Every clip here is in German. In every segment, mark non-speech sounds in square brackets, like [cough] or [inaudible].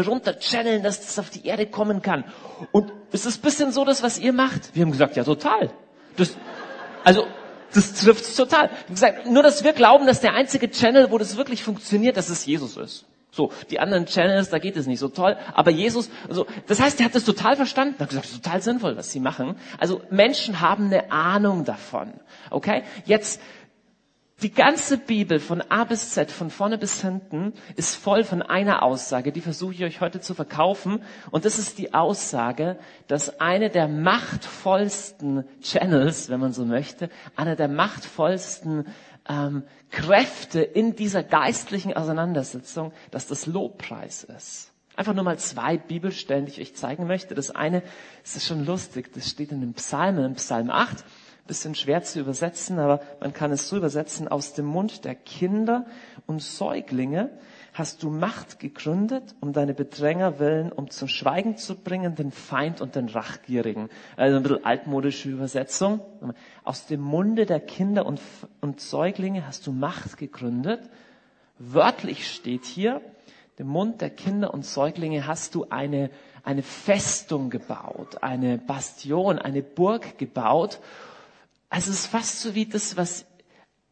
runter channeln, dass das auf die Erde kommen kann. Und es ist ein bisschen so das, was ihr macht. Wir haben gesagt, ja, total. Das, also, das trifft's total. Haben gesagt, nur, dass wir glauben, dass der einzige Channel, wo das wirklich funktioniert, dass es Jesus ist. So, die anderen Channels, da geht es nicht so toll, aber Jesus, also, das heißt, er hat das total verstanden, er hat gesagt, das ist total sinnvoll, was sie machen. Also, Menschen haben eine Ahnung davon. Okay? Jetzt, die ganze Bibel von A bis Z, von vorne bis hinten, ist voll von einer Aussage, die versuche ich euch heute zu verkaufen. Und das ist die Aussage, dass eine der machtvollsten Channels, wenn man so möchte, einer der machtvollsten ähm, Kräfte in dieser geistlichen Auseinandersetzung, dass das Lobpreis ist. Einfach nur mal zwei Bibelstellen, die ich euch zeigen möchte. Das eine, es ist schon lustig, das steht in dem Psalm, in Psalm 8 bisschen schwer zu übersetzen, aber man kann es so übersetzen, aus dem Mund der Kinder und Säuglinge hast du Macht gegründet, um deine Bedränger willen, um zum Schweigen zu bringen, den Feind und den Rachgierigen. Also ein bisschen altmodische Übersetzung. Aus dem Munde der Kinder und, und Säuglinge hast du Macht gegründet. Wörtlich steht hier, dem Mund der Kinder und Säuglinge hast du eine, eine Festung gebaut, eine Bastion, eine Burg gebaut also es ist fast so wie das, was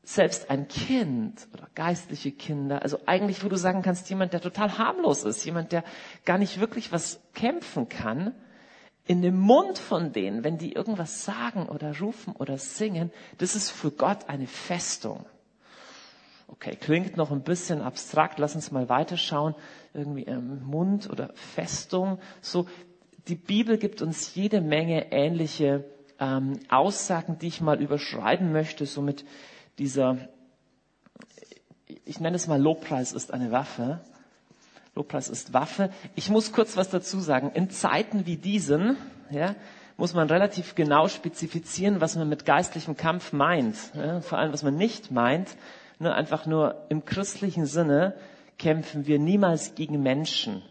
selbst ein Kind oder geistliche Kinder, also eigentlich, wo du sagen kannst, jemand, der total harmlos ist, jemand, der gar nicht wirklich was kämpfen kann, in dem Mund von denen, wenn die irgendwas sagen oder rufen oder singen, das ist für Gott eine Festung. Okay, klingt noch ein bisschen abstrakt, lass uns mal weiterschauen. Irgendwie im Mund oder Festung. So, die Bibel gibt uns jede Menge ähnliche ähm, Aussagen, die ich mal überschreiben möchte, so mit dieser, ich nenne es mal Lobpreis ist eine Waffe. Lobpreis ist Waffe. Ich muss kurz was dazu sagen. In Zeiten wie diesen, ja, muss man relativ genau spezifizieren, was man mit geistlichem Kampf meint. Ja, vor allem, was man nicht meint. Nur einfach nur im christlichen Sinne kämpfen wir niemals gegen Menschen.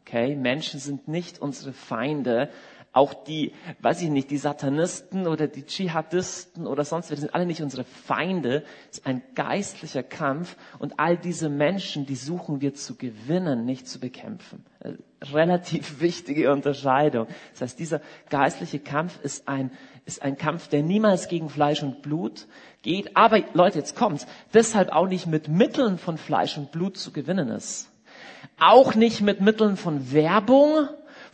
Okay? Menschen sind nicht unsere Feinde, auch die, weiß ich nicht, die Satanisten oder die Dschihadisten oder sonst wer, sind alle nicht unsere Feinde. Es ist ein geistlicher Kampf und all diese Menschen, die suchen wir zu gewinnen, nicht zu bekämpfen. Äh, relativ [laughs] wichtige Unterscheidung. Das heißt, dieser geistliche Kampf ist ein, ist ein Kampf, der niemals gegen Fleisch und Blut geht. Aber Leute, jetzt kommt's. Deshalb auch nicht mit Mitteln von Fleisch und Blut zu gewinnen ist. Auch nicht mit Mitteln von Werbung,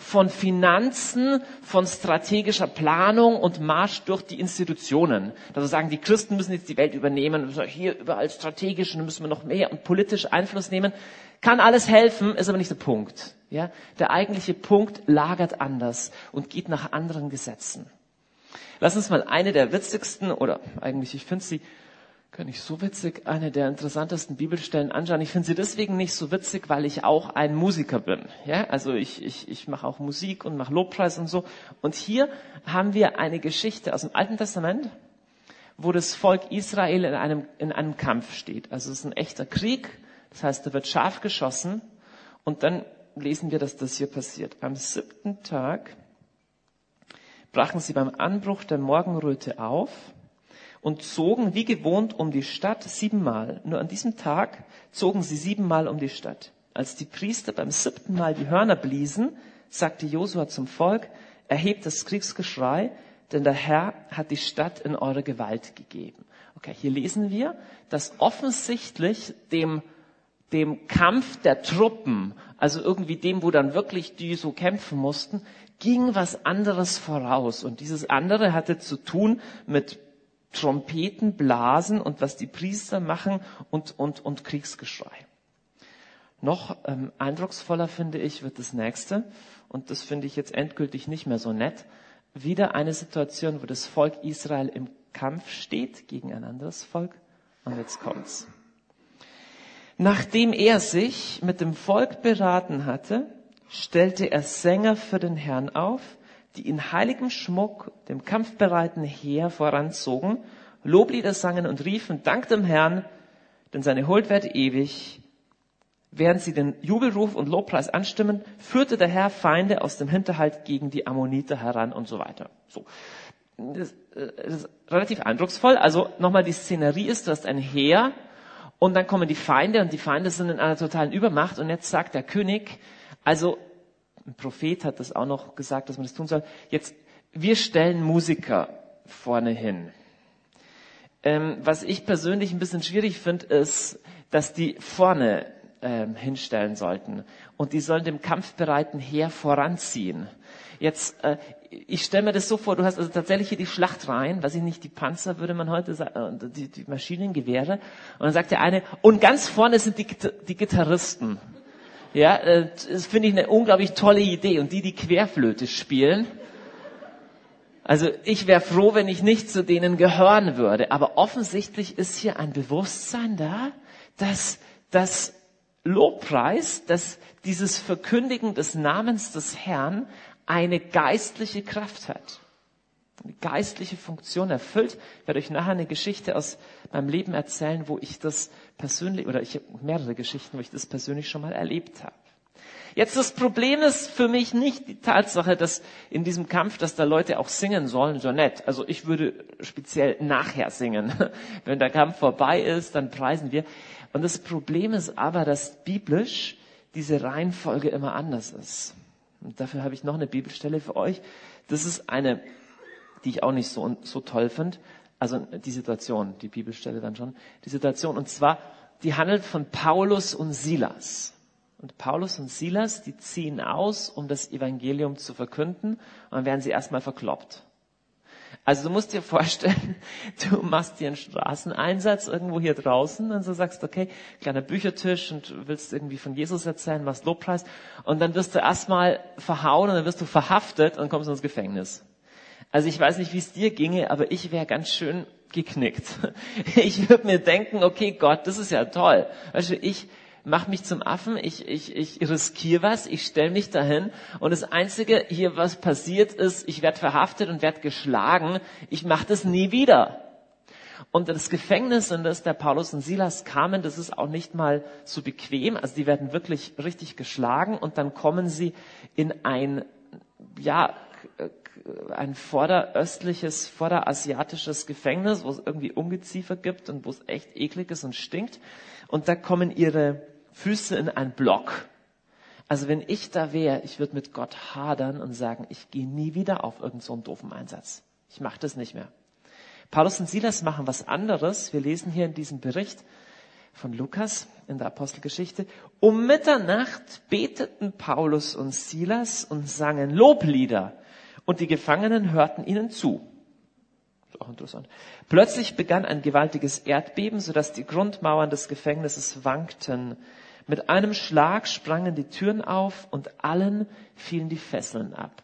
von Finanzen, von strategischer Planung und Marsch durch die Institutionen. Also sagen, die Christen müssen jetzt die Welt übernehmen, hier überall strategisch und müssen wir noch mehr und politisch Einfluss nehmen. Kann alles helfen, ist aber nicht der Punkt. Ja, der eigentliche Punkt lagert anders und geht nach anderen Gesetzen. Lass uns mal eine der witzigsten oder eigentlich, ich finde sie kann ich so witzig eine der interessantesten Bibelstellen anschauen. Ich finde sie deswegen nicht so witzig, weil ich auch ein Musiker bin. Ja, also ich, ich, ich mache auch Musik und mache Lobpreis und so. Und hier haben wir eine Geschichte aus dem Alten Testament, wo das Volk Israel in einem, in einem Kampf steht. Also es ist ein echter Krieg. Das heißt, da wird scharf geschossen. Und dann lesen wir, dass das hier passiert. Am siebten Tag brachen sie beim Anbruch der Morgenröte auf und zogen wie gewohnt um die Stadt siebenmal. Nur an diesem Tag zogen sie siebenmal um die Stadt. Als die Priester beim siebten Mal die Hörner bliesen, sagte Josua zum Volk, erhebt das Kriegsgeschrei, denn der Herr hat die Stadt in eure Gewalt gegeben. Okay, hier lesen wir, dass offensichtlich dem dem Kampf der Truppen, also irgendwie dem, wo dann wirklich die so kämpfen mussten, ging was anderes voraus. Und dieses andere hatte zu tun mit Trompeten blasen und was die Priester machen und, und, und Kriegsgeschrei. Noch ähm, eindrucksvoller finde ich wird das nächste und das finde ich jetzt endgültig nicht mehr so nett. Wieder eine Situation, wo das Volk Israel im Kampf steht gegen ein anderes Volk. Und jetzt kommt's. Nachdem er sich mit dem Volk beraten hatte, stellte er Sänger für den Herrn auf, die in heiligem Schmuck dem kampfbereiten Heer voranzogen, Loblieder sangen und riefen, Dank dem Herrn, denn seine Huld währt ewig. Während sie den Jubelruf und Lobpreis anstimmen, führte der Herr Feinde aus dem Hinterhalt gegen die Ammoniter heran und so weiter. So. Das, äh, das ist relativ eindrucksvoll. Also nochmal die Szenerie ist, du hast ein Heer und dann kommen die Feinde und die Feinde sind in einer totalen Übermacht und jetzt sagt der König, Also, ein Prophet hat das auch noch gesagt, dass man das tun soll. Jetzt, wir stellen Musiker vorne hin. Ähm, was ich persönlich ein bisschen schwierig finde, ist, dass die vorne ähm, hinstellen sollten. Und die sollen dem kampfbereiten Heer voranziehen. Jetzt, äh, ich stelle mir das so vor, du hast also tatsächlich hier die Schlachtreihen, weiß ich nicht, die Panzer würde man heute sagen, äh, die, die Maschinengewehre. Und dann sagt der eine, und ganz vorne sind die, die Gitarristen. Ja, äh, das finde ich eine unglaublich tolle Idee. Und die, die Querflöte spielen, also ich wäre froh, wenn ich nicht zu denen gehören würde. Aber offensichtlich ist hier ein Bewusstsein da, dass das Lobpreis, dass dieses Verkündigen des Namens des Herrn eine geistliche Kraft hat. Geistliche Funktion erfüllt. Ich werde euch nachher eine Geschichte aus meinem Leben erzählen, wo ich das persönlich, oder ich habe mehrere Geschichten, wo ich das persönlich schon mal erlebt habe. Jetzt das Problem ist für mich nicht die Tatsache, dass in diesem Kampf, dass da Leute auch singen sollen, so nett. Also ich würde speziell nachher singen. [laughs] Wenn der Kampf vorbei ist, dann preisen wir. Und das Problem ist aber, dass biblisch diese Reihenfolge immer anders ist. Und dafür habe ich noch eine Bibelstelle für euch. Das ist eine, die ich auch nicht so, so toll finde. Also die Situation, die Bibelstelle dann schon. Die Situation. Und zwar, die handelt von Paulus und Silas. Und Paulus und Silas, die ziehen aus, um das Evangelium zu verkünden, und dann werden sie erstmal verkloppt. Also du musst dir vorstellen, [laughs] du machst dir einen Straßeneinsatz irgendwo hier draußen und so sagst, okay, kleiner Büchertisch und willst irgendwie von Jesus erzählen, machst Lobpreis und dann wirst du erstmal verhauen und dann wirst du verhaftet und kommst ins Gefängnis. Also ich weiß nicht, wie es dir ginge, aber ich wäre ganz schön geknickt. [laughs] Ich würde mir denken, okay Gott, das ist ja toll. Weißt du, ich mach mich zum Affen, ich, ich, ich riskiere was, ich stelle mich dahin und das Einzige hier, was passiert ist, ich werde verhaftet und werde geschlagen, ich mache das nie wieder. Und das Gefängnis, in das der Paulus und Silas kamen, das ist auch nicht mal so bequem. Also die werden wirklich richtig geschlagen und dann kommen sie in ein, ja, ein vorderöstliches, vorderasiatisches Gefängnis, wo es irgendwie Ungeziefer gibt und wo es echt eklig ist und stinkt. Und da kommen ihre Füße in einen Block. Also wenn ich da wäre, ich würde mit Gott hadern und sagen, ich gehe nie wieder auf irgendeinen so doofen Einsatz. Ich mache das nicht mehr. Paulus und Silas machen was anderes. Wir lesen hier in diesem Bericht von Lukas in der Apostelgeschichte. Um Mitternacht beteten Paulus und Silas und sangen Loblieder und die Gefangenen hörten ihnen zu. Auch interessant. Plötzlich begann ein gewaltiges Erdbeben, sodass die Grundmauern des Gefängnisses wankten. Mit einem Schlag sprangen die Türen auf und allen fielen die Fesseln ab.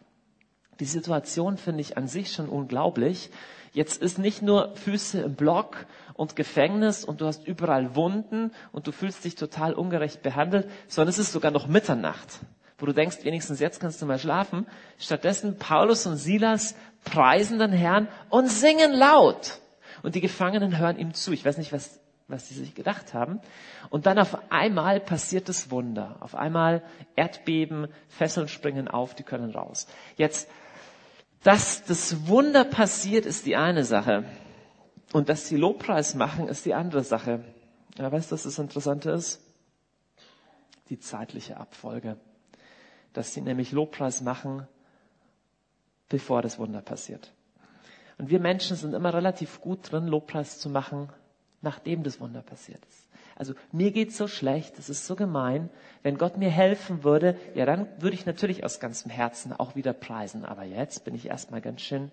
Die Situation finde ich an sich schon unglaublich. Jetzt ist nicht nur Füße im Block und Gefängnis und du hast überall Wunden und du fühlst dich total ungerecht behandelt, sondern es ist sogar noch Mitternacht, wo du denkst, wenigstens jetzt kannst du mal schlafen. Stattdessen Paulus und Silas preisen den Herrn und singen laut. Und die Gefangenen hören ihm zu. Ich weiß nicht, was was sie sich gedacht haben. Und dann auf einmal passiert das Wunder. Auf einmal Erdbeben, Fesseln springen auf, die können raus. Jetzt, dass das Wunder passiert, ist die eine Sache. Und dass sie Lobpreis machen, ist die andere Sache. Ja, weißt du, was das Interessante ist? Die zeitliche Abfolge. Dass sie nämlich Lobpreis machen, bevor das Wunder passiert. Und wir Menschen sind immer relativ gut drin, Lobpreis zu machen, nachdem das Wunder passiert ist. Also mir geht's so schlecht, es ist so gemein. Wenn Gott mir helfen würde, ja, dann würde ich natürlich aus ganzem Herzen auch wieder preisen. Aber jetzt bin ich erstmal ganz schön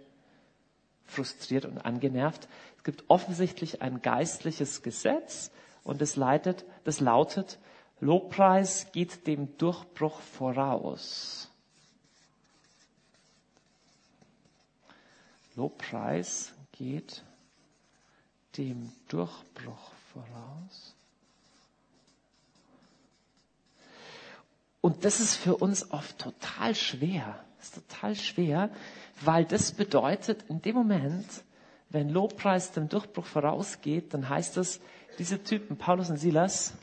frustriert und angenervt. Es gibt offensichtlich ein geistliches Gesetz und es leitet, das lautet, Lobpreis geht dem Durchbruch voraus. Lobpreis geht dem Durchbruch voraus. Und das ist für uns oft total schwer. Das ist total schwer, weil das bedeutet, in dem Moment, wenn Lobpreis dem Durchbruch vorausgeht, dann heißt es, diese Typen, Paulus und Silas,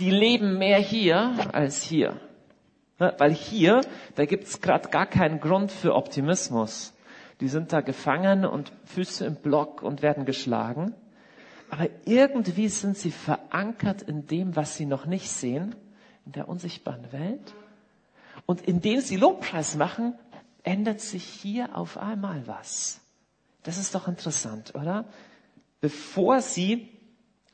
die leben mehr hier als hier. Weil hier, da gibt's gerade gar keinen Grund für Optimismus die sind da gefangen und Füße im Block und werden geschlagen. Aber irgendwie sind sie verankert in dem, was sie noch nicht sehen, in der unsichtbaren Welt. Und indem sie Lobpreis machen, ändert sich hier auf einmal was. Das ist doch interessant, oder? Bevor sie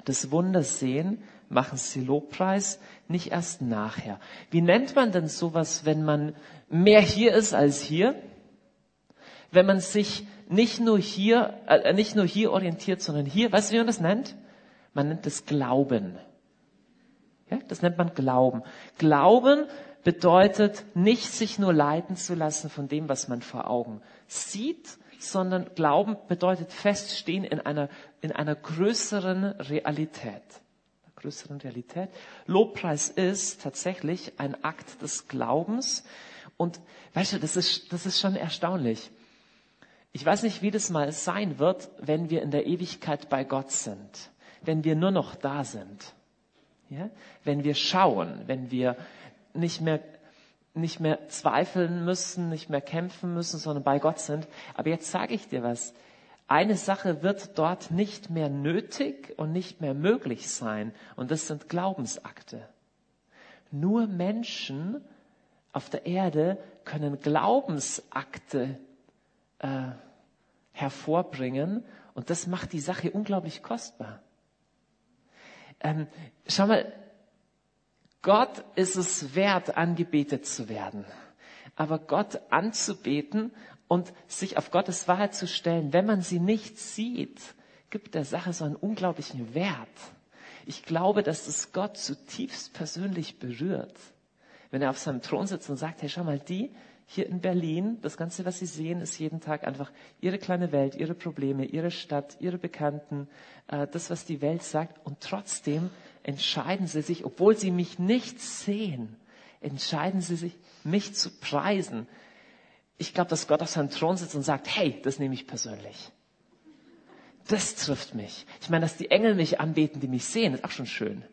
das Wunder sehen, machen sie Lobpreis, nicht erst nachher. Wie nennt man denn sowas, wenn man mehr hier ist als hier? Wenn man sich nicht nur hier, äh, nicht nur hier orientiert, sondern hier, weißt du, wie man das nennt? Man nennt es Glauben. Ja, das nennt man Glauben. Glauben bedeutet nicht, sich nur leiten zu lassen von dem, was man vor Augen sieht, sondern Glauben bedeutet feststehen in einer, in einer größeren Realität. Größeren Realität. Lobpreis ist tatsächlich ein Akt des Glaubens. Und weißt du, das ist, das ist schon erstaunlich. Ich weiß nicht, wie das mal sein wird, wenn wir in der Ewigkeit bei Gott sind. Wenn wir nur noch da sind. Ja? Wenn wir schauen, wenn wir nicht mehr nicht mehr zweifeln müssen, nicht mehr kämpfen müssen, sondern bei Gott sind. Aber jetzt sage ich dir was. Eine Sache wird dort nicht mehr nötig und nicht mehr möglich sein. Und das sind Glaubensakte. Nur Menschen auf der Erde können Glaubensakte äh, hervorbringen. Und das macht die Sache unglaublich kostbar. Ähm, schau mal, Gott ist es wert, angebetet zu werden. Aber Gott anzubeten und sich auf Gottes Wahrheit zu stellen, wenn man sie nicht sieht, gibt der Sache so einen unglaublichen Wert. Ich glaube, dass es Gott zutiefst persönlich berührt, wenn er auf seinem Thron sitzt und sagt, hey, schau mal, die hier in Berlin, das Ganze, was sie sehen, ist jeden Tag einfach ihre kleine Welt, ihre Probleme, ihre Stadt, ihre Bekannten, äh, das, was die Welt sagt. Und trotzdem entscheiden sie sich, obwohl sie mich nicht sehen, entscheiden sie sich, mich zu preisen. Ich glaube, dass Gott auf seinem Thron sitzt und sagt, hey, das nehme ich persönlich. Das trifft mich. Ich meine, dass die Engel mich anbeten, die mich sehen, ist auch schon schön.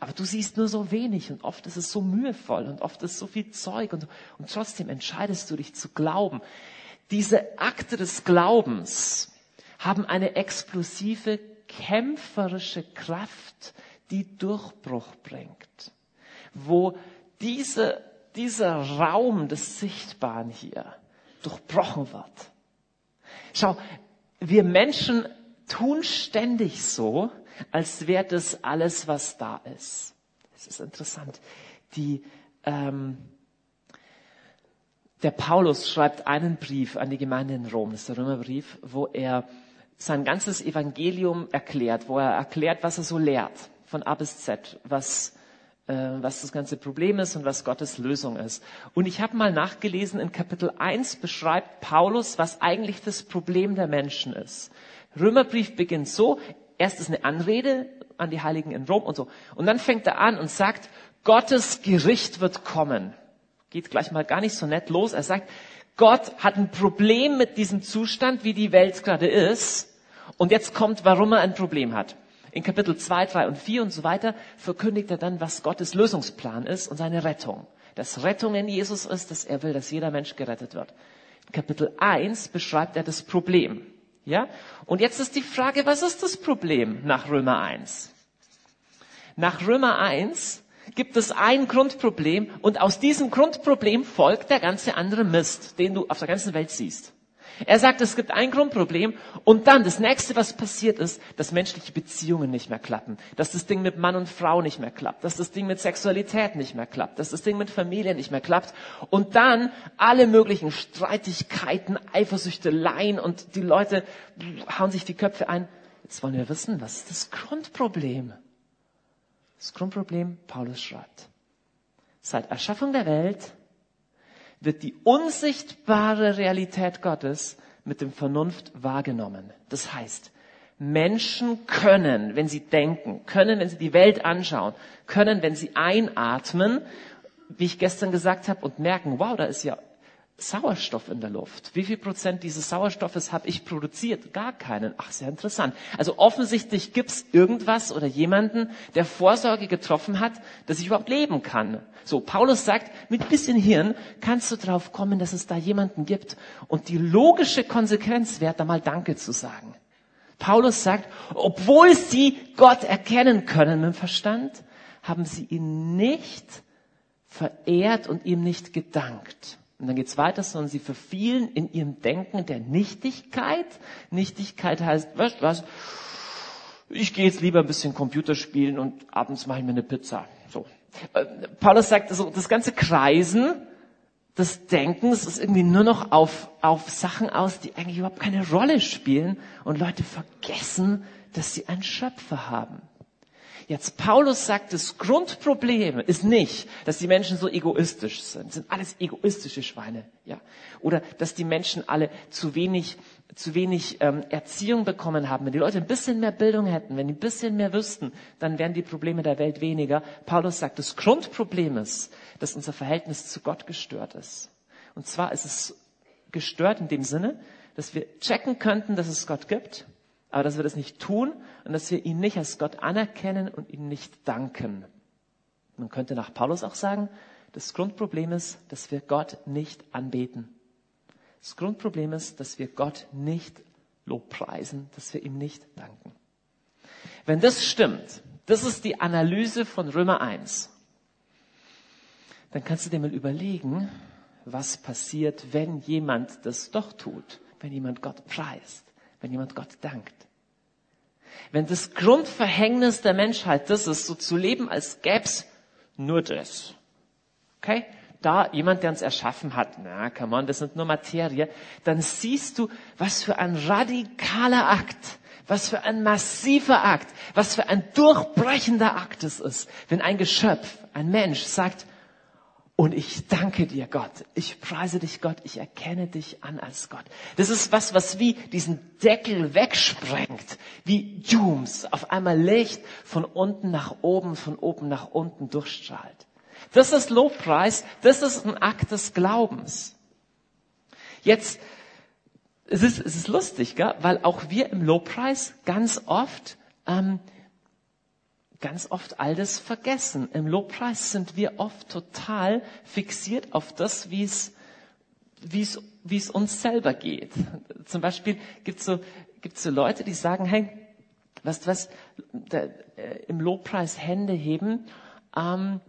Aber du siehst nur so wenig und oft ist es so mühevoll und oft ist so viel Zeug und, und trotzdem entscheidest du dich zu glauben. Diese Akte des Glaubens haben eine explosive, kämpferische Kraft, die Durchbruch bringt, wo diese, dieser Raum des Sichtbaren hier durchbrochen wird. Schau, wir Menschen tun ständig so, als wäre das alles, was da ist. Das ist interessant. Die, ähm, der Paulus schreibt einen Brief an die Gemeinde in Rom, das ist der Römerbrief, wo er sein ganzes Evangelium erklärt, wo er erklärt, was er so lehrt von A bis Z, was, was das ganze Problem ist und was Gottes Lösung ist. Und ich habe mal nachgelesen, in Kapitel 1 beschreibt Paulus, was eigentlich das Problem der Menschen ist. Römerbrief beginnt so, erst ist eine Anrede an die Heiligen in Rom und so. Und dann fängt er an und sagt, Gottes Gericht wird kommen. Geht gleich mal gar nicht so nett los. Er sagt, Gott hat ein Problem mit diesem Zustand, wie die Welt gerade ist. Und jetzt kommt, warum er ein Problem hat. In Kapitel 2, 3 und 4 und so weiter verkündigt er dann, was Gottes Lösungsplan ist und seine Rettung. Dass Rettung in Jesus ist, dass er will, dass jeder Mensch gerettet wird. In Kapitel 1 beschreibt er das Problem. Ja? Und jetzt ist die Frage, was ist das Problem nach Römer 1? Nach Römer 1 gibt es ein Grundproblem und aus diesem Grundproblem folgt der ganze andere Mist, den du auf der ganzen Welt siehst. Er sagt, es gibt ein Grundproblem und dann das nächste, was passiert ist, dass menschliche Beziehungen nicht mehr klappen, dass das Ding mit Mann und Frau nicht mehr klappt, dass das Ding mit Sexualität nicht mehr klappt, dass das Ding mit Familie nicht mehr klappt und dann alle möglichen Streitigkeiten, Eifersüchteleien und die Leute hauen sich die Köpfe ein. Jetzt wollen wir wissen, was ist das Grundproblem? Das Grundproblem, Paulus schreibt, seit Erschaffung der Welt wird die unsichtbare Realität Gottes mit dem Vernunft wahrgenommen. Das heißt, Menschen können, wenn sie denken, können, wenn sie die Welt anschauen, können, wenn sie einatmen, wie ich gestern gesagt habe, und merken, wow, da ist ja Sauerstoff in der Luft. Wie viel Prozent dieses Sauerstoffes habe ich produziert? Gar keinen. Ach, sehr interessant. Also offensichtlich gibt's irgendwas oder jemanden, der Vorsorge getroffen hat, dass ich überhaupt leben kann. So, Paulus sagt, mit bisschen Hirn kannst du drauf kommen, dass es da jemanden gibt. Und die logische Konsequenz wäre, da mal Danke zu sagen. Paulus sagt, obwohl sie Gott erkennen können mit dem Verstand, haben sie ihn nicht verehrt und ihm nicht gedankt. Und dann geht's weiter, sondern sie verfielen in ihrem Denken der Nichtigkeit. Nichtigkeit heißt, weißt was? Ich gehe jetzt lieber ein bisschen Computer spielen und abends mache ich mir eine Pizza. So. Äh, Paulus sagt, also das ganze Kreisen des Denkens ist irgendwie nur noch auf, auf Sachen aus, die eigentlich überhaupt keine Rolle spielen und Leute vergessen, dass sie einen Schöpfer haben. Jetzt Paulus sagt, das Grundproblem ist nicht, dass die Menschen so egoistisch sind. Das sind alles egoistische Schweine, ja. Oder dass die Menschen alle zu wenig, zu wenig ähm, Erziehung bekommen haben. Wenn die Leute ein bisschen mehr Bildung hätten, wenn die ein bisschen mehr wüssten, dann wären die Probleme der Welt weniger. Paulus sagt, das Grundproblem ist, dass unser Verhältnis zu Gott gestört ist. Und zwar ist es gestört in dem Sinne, dass wir checken könnten, dass es Gott gibt aber dass wir das nicht tun und dass wir ihn nicht als Gott anerkennen und ihm nicht danken. Man könnte nach Paulus auch sagen, das Grundproblem ist, dass wir Gott nicht anbeten. Das Grundproblem ist, dass wir Gott nicht lobpreisen, dass wir ihm nicht danken. Wenn das stimmt, das ist die Analyse von Römer 1, dann kannst du dir mal überlegen, was passiert, wenn jemand das doch tut, wenn jemand Gott preist wenn jemand Gott dankt. Wenn das Grundverhängnis der Menschheit das ist, so zu leben, als gäb's nur das. Okay? Da jemand, der uns erschaffen hat, na, come on, das sind nur Materie, dann siehst du, was für ein radikaler Akt, was für ein massiver Akt, was für ein durchbrechender Akt es ist, wenn ein Geschöpf, ein Mensch sagt, und ich danke dir, Gott. Ich preise dich, Gott. Ich erkenne dich an als Gott. Das ist was, was wie diesen Deckel wegsprengt. Wie Dooms. Auf einmal Licht von unten nach oben, von oben nach unten durchstrahlt. Das ist Lobpreis. Das ist ein Akt des Glaubens. Jetzt, es ist, es ist lustig, gell? weil auch wir im Lobpreis ganz oft ähm, ganz oft all das vergessen. Im Lobpreis sind wir oft total fixiert auf das, wie es, wie es, wie es uns selber geht. Zum Beispiel gibt es so, gibt's so Leute, die sagen, hey, du was, da, äh, im Lobpreis Hände heben, ähm,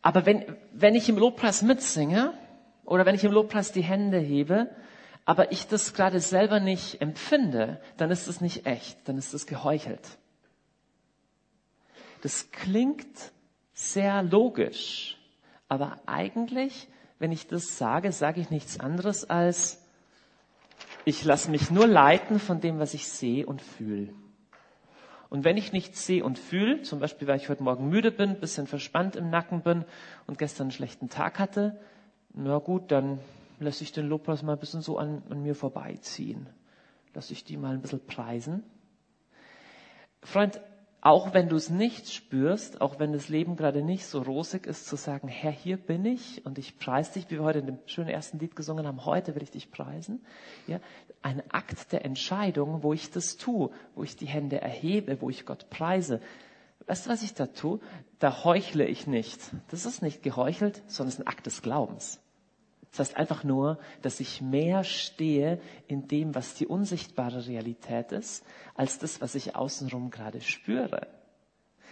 aber wenn, wenn ich im Lobpreis mitsinge oder wenn ich im Lobpreis die Hände hebe, aber ich das gerade selber nicht empfinde, dann ist es nicht echt, dann ist es geheuchelt. Das klingt sehr logisch, aber eigentlich, wenn ich das sage, sage ich nichts anderes als, ich lasse mich nur leiten von dem, was ich sehe und fühle. Und wenn ich nichts sehe und fühle, zum Beispiel, weil ich heute Morgen müde bin, bisschen verspannt im Nacken bin und gestern einen schlechten Tag hatte, na gut, dann lasse ich den Lobpreis mal ein bisschen so an, an mir vorbeiziehen. Lasse ich die mal ein bisschen preisen. Freund, auch wenn du es nicht spürst, auch wenn das Leben gerade nicht so rosig ist, zu sagen, Herr, hier bin ich und ich preise dich, wie wir heute in dem schönen ersten Lied gesungen haben, heute will ich dich preisen. Ja, ein Akt der Entscheidung, wo ich das tue, wo ich die Hände erhebe, wo ich Gott preise. Weißt du, was ich da tue? Da heuchle ich nicht. Das ist nicht geheuchelt, sondern es ist ein Akt des Glaubens. Das heißt einfach nur, dass ich mehr stehe in dem, was die unsichtbare Realität ist, als das, was ich außenrum gerade spüre.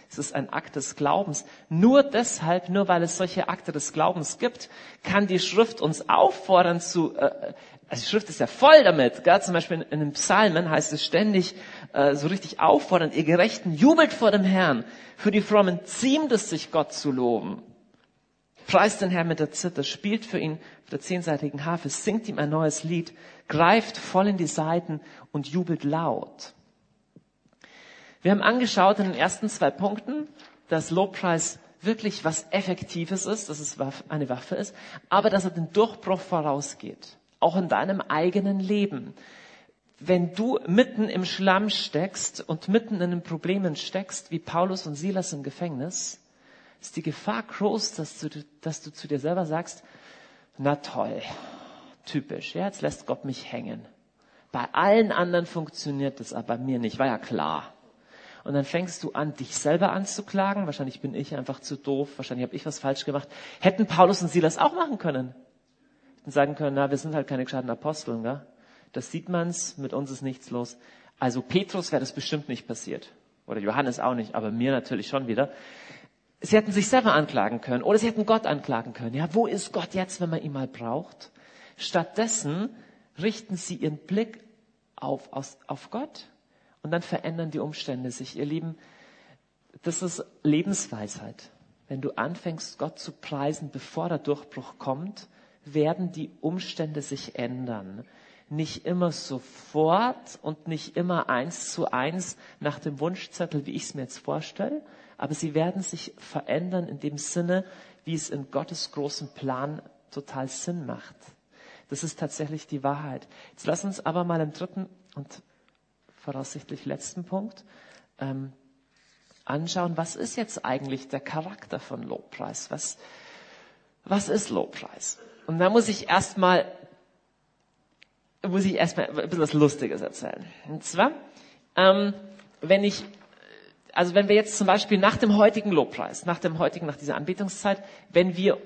Es ist ein Akt des Glaubens. Nur deshalb, nur weil es solche Akte des Glaubens gibt, kann die Schrift uns auffordern zu, äh, also die Schrift ist ja voll damit. Gell? Zum Beispiel in, in den Psalmen heißt es ständig äh, so richtig auffordern, ihr Gerechten jubelt vor dem Herrn. Für die Frommen ziemt es sich, Gott zu loben. Preist den Herrn mit der Zither, spielt für ihn auf der zehnseitigen Harfe, singt ihm ein neues Lied, greift voll in die Saiten und jubelt laut. Wir haben angeschaut in den ersten zwei Punkten, dass Lobpreis wirklich was Effektives ist, dass es eine Waffe ist, aber dass er den Durchbruch vorausgeht. Auch in deinem eigenen Leben. Wenn du mitten im Schlamm steckst und mitten in den Problemen steckst, wie Paulus und Silas im Gefängnis, ist die Gefahr groß, dass du, dass du zu dir selber sagst, na toll, typisch, ja, jetzt lässt Gott mich hängen. Bei allen anderen funktioniert das, aber bei mir nicht, war ja klar. Und dann fängst du an, dich selber anzuklagen. Wahrscheinlich bin ich einfach zu doof. Wahrscheinlich habe ich was falsch gemacht. Hätten Paulus und Silas auch machen können. Und sagen können, na, wir sind halt keine gescheiten Aposteln, gell? Das sieht man's, mit uns ist nichts los. Also Petrus wäre das bestimmt nicht passiert. Oder Johannes auch nicht, aber mir natürlich schon wieder. Sie hätten sich selber anklagen können oder sie hätten Gott anklagen können. Ja, wo ist Gott jetzt, wenn man ihn mal braucht? Stattdessen richten sie ihren Blick auf, auf, auf Gott und dann verändern die Umstände sich. Ihr Lieben, das ist Lebensweisheit. Wenn du anfängst, Gott zu preisen, bevor der Durchbruch kommt, werden die Umstände sich ändern. Nicht immer sofort und nicht immer eins zu eins nach dem Wunschzettel, wie ich es mir jetzt vorstelle, aber sie werden sich verändern in dem Sinne, wie es in Gottes großen Plan total Sinn macht. Das ist tatsächlich die Wahrheit. Jetzt lass uns aber mal im dritten und voraussichtlich letzten Punkt ähm, anschauen, was ist jetzt eigentlich der Charakter von Lobpreis? Was, was ist Lobpreis? Und da muss ich erstmal muss ich erstmal ein bisschen was Lustiges erzählen. Und zwar, ähm, wenn ich also wenn wir jetzt zum Beispiel nach dem heutigen Lobpreis, nach dem heutigen, nach dieser Anbetungszeit, wenn wir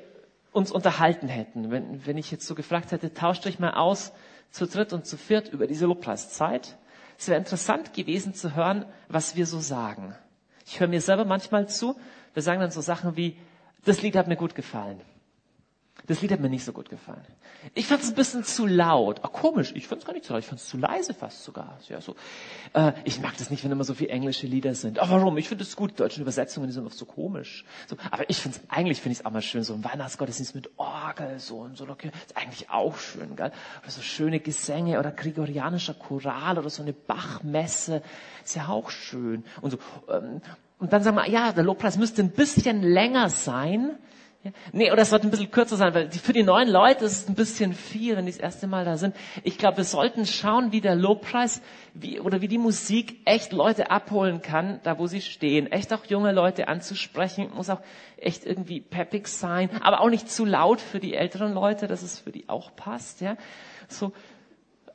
uns unterhalten hätten, wenn, wenn ich jetzt so gefragt hätte, tauscht euch mal aus zu dritt und zu viert über diese Lobpreiszeit, es wäre interessant gewesen zu hören, was wir so sagen. Ich höre mir selber manchmal zu, wir sagen dann so Sachen wie, das Lied hat mir gut gefallen. Das Lied hat mir nicht so gut gefallen. Ich fand es ein bisschen zu laut. Ach, komisch, ich fand es gar nicht so laut. Ich fand es zu leise fast sogar. Ja, so. Äh, ich mag das nicht, wenn immer so viele englische Lieder sind. Ach, warum? Ich finde es gut. Deutsche Übersetzungen, die sind oft so komisch. So, aber ich finde es, eigentlich finde ich auch mal schön, so ein Weihnachtsgottesdienst mit Orgel, so und so. Okay, ist eigentlich auch schön, gell? Oder so schöne Gesänge oder gregorianischer Choral oder so eine Bachmesse. Ist ja auch schön. Und so, ähm, und dann sagen wir, ja, der Lobpreis müsste ein bisschen länger sein, Nee, oder es sollte ein bisschen kürzer sein, weil für die neuen Leute ist es ein bisschen viel, wenn die das erste Mal da sind. Ich glaube, wir sollten schauen, wie der Lobpreis wie, oder wie die Musik echt Leute abholen kann, da wo sie stehen. Echt auch junge Leute anzusprechen, muss auch echt irgendwie peppig sein, aber auch nicht zu laut für die älteren Leute, dass es für die auch passt. Ja, so.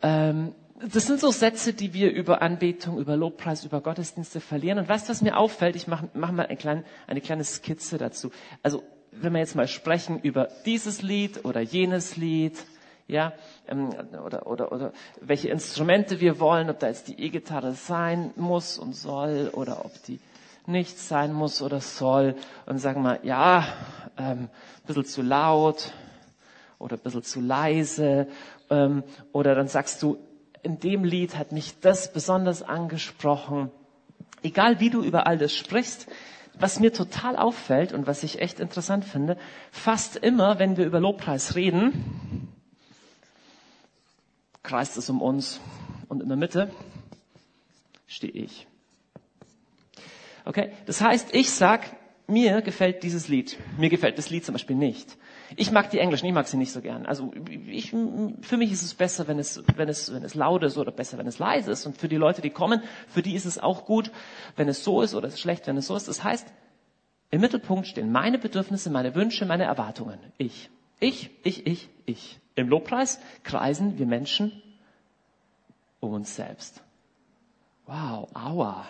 Ähm, das sind so Sätze, die wir über Anbetung, über Lobpreis, über Gottesdienste verlieren. Und weißt du, was mir auffällt? Ich mache mach mal eine kleine, eine kleine Skizze dazu. Also wenn wir jetzt mal sprechen über dieses Lied oder jenes Lied, ja, ähm, oder, oder, oder welche Instrumente wir wollen, ob da jetzt die E-Gitarre sein muss und soll oder ob die nicht sein muss oder soll und sagen wir, ja, ähm, bisschen zu laut oder ein bisschen zu leise ähm, oder dann sagst du, in dem Lied hat mich das besonders angesprochen. Egal wie du über all das sprichst, was mir total auffällt und was ich echt interessant finde, fast immer, wenn wir über Lobpreis reden, kreist es um uns und in der Mitte stehe ich. Okay? Das heißt, ich sag, mir gefällt dieses Lied. Mir gefällt das Lied zum Beispiel nicht. Ich mag die Englischen, ich mag sie nicht so gern. Also ich, für mich ist es besser, wenn es, wenn es, wenn es laut ist oder besser, wenn es leise ist. Und für die Leute, die kommen, für die ist es auch gut, wenn es so ist oder es ist schlecht, wenn es so ist. Das heißt, im Mittelpunkt stehen meine Bedürfnisse, meine Wünsche, meine Erwartungen. Ich. Ich, ich, ich, ich. Im Lobpreis kreisen wir Menschen um uns selbst. Wow, aua.